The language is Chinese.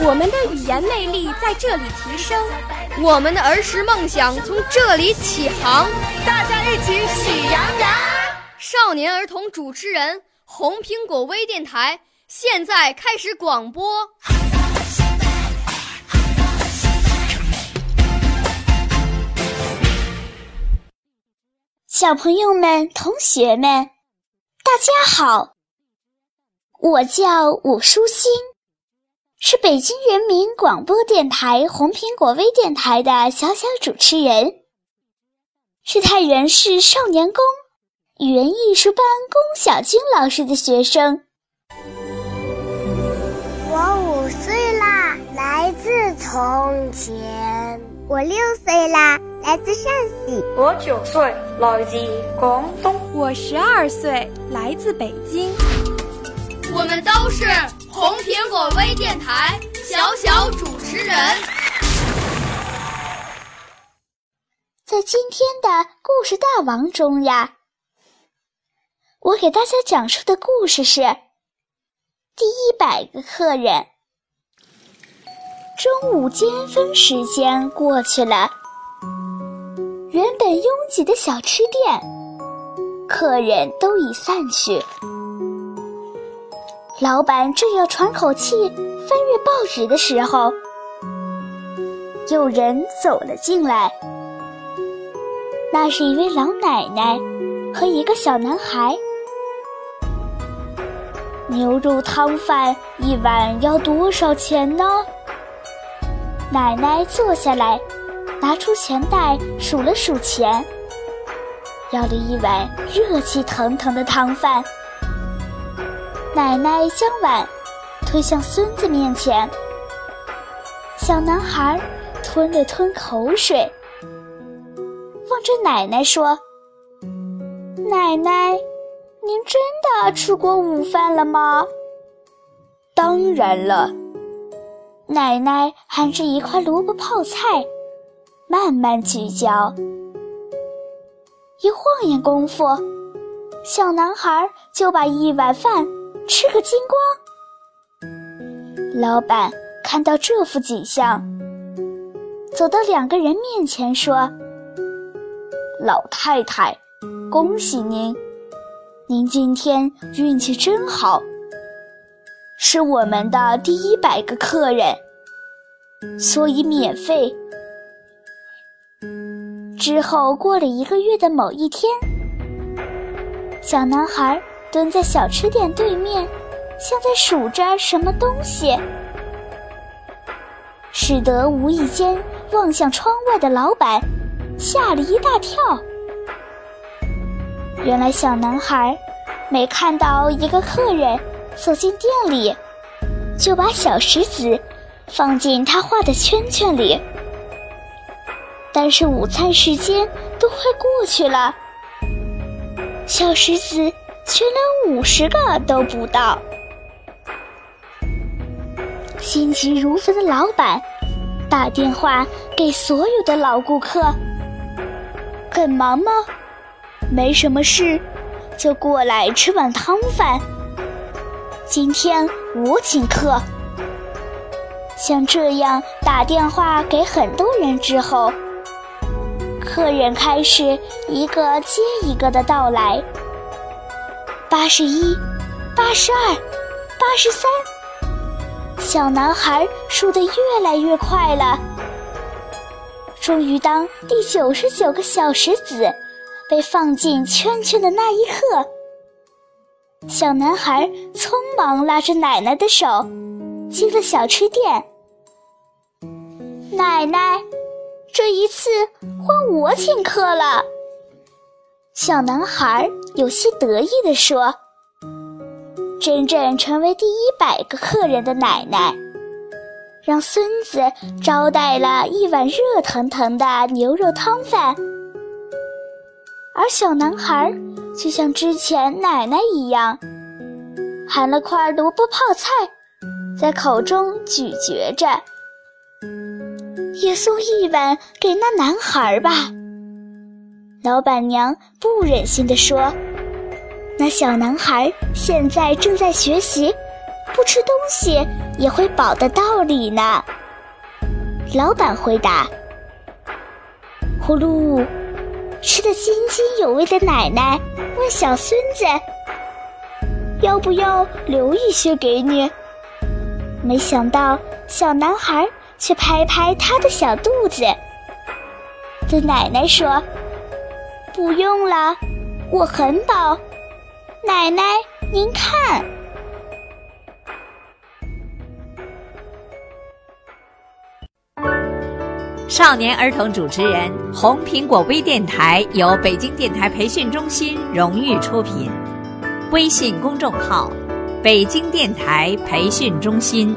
我们的语言魅力在这里提升，我们的儿时梦想从这里起航。大家一起喜羊羊。少年儿童主持人，红苹果微电台现在开始广播。小朋友们、同学们，大家好，我叫武舒心，是北京人民广播电台红苹果微电台的小小主持人，是太原市少年宫语文艺术班龚小军老师的学生。我五岁啦，来自从前；我六岁啦。来自陕西，我九岁，来自广东，我十二岁，来自北京。我们都是红苹果微电台小小主持人。在今天的故事大王中呀，我给大家讲述的故事是第一百个客人。中午尖峰时间过去了。原本拥挤的小吃店，客人都已散去。老板正要喘口气、翻阅报纸的时候，有人走了进来。那是一位老奶奶和一个小男孩。牛肉汤饭一碗要多少钱呢？奶奶坐下来。拿出钱袋数了数钱，要了一碗热气腾腾的汤饭。奶奶将碗推向孙子面前，小男孩吞了吞口水，望着奶奶说：“奶奶，您真的吃过午饭了吗？”“当然了。”奶奶含着一块萝卜泡菜。慢慢咀嚼，一晃眼功夫，小男孩就把一碗饭吃个精光。老板看到这幅景象，走到两个人面前说：“老太太，恭喜您，您今天运气真好，是我们的第一百个客人，所以免费。”之后过了一个月的某一天，小男孩蹲在小吃店对面，像在数着什么东西，使得无意间望向窗外的老板吓了一大跳。原来小男孩没看到一个客人走进店里，就把小石子放进他画的圈圈里。但是午餐时间都快过去了，小石子却连五十个都不到。心急如焚的老板打电话给所有的老顾客：“很忙吗？没什么事，就过来吃碗汤饭。今天我请客。”像这样打电话给很多人之后。客人开始一个接一个的到来，八十一，八十二，八十三，小男孩数得越来越快了。终于，当第九十九个小石子被放进圈圈的那一刻，小男孩匆忙拉着奶奶的手进了小吃店。奶奶。这一次换我请客了，小男孩有些得意地说：“真正成为第一百个客人的奶奶，让孙子招待了一碗热腾腾的牛肉汤饭，而小男孩就像之前奶奶一样，含了块萝卜泡菜，在口中咀嚼着。也送一碗给那男孩吧。老板娘不忍心地说：“那小男孩现在正在学习，不吃东西也会饱的道理呢。”老板回答：“呼噜，吃得津津有味的奶奶问小孙子：‘要不要留一些给你？’没想到小男孩。”却拍拍他的小肚子，对奶奶说：“不用了，我很饱。”奶奶，您看。少年儿童主持人，红苹果微电台由北京电台培训中心荣誉出品，微信公众号：北京电台培训中心。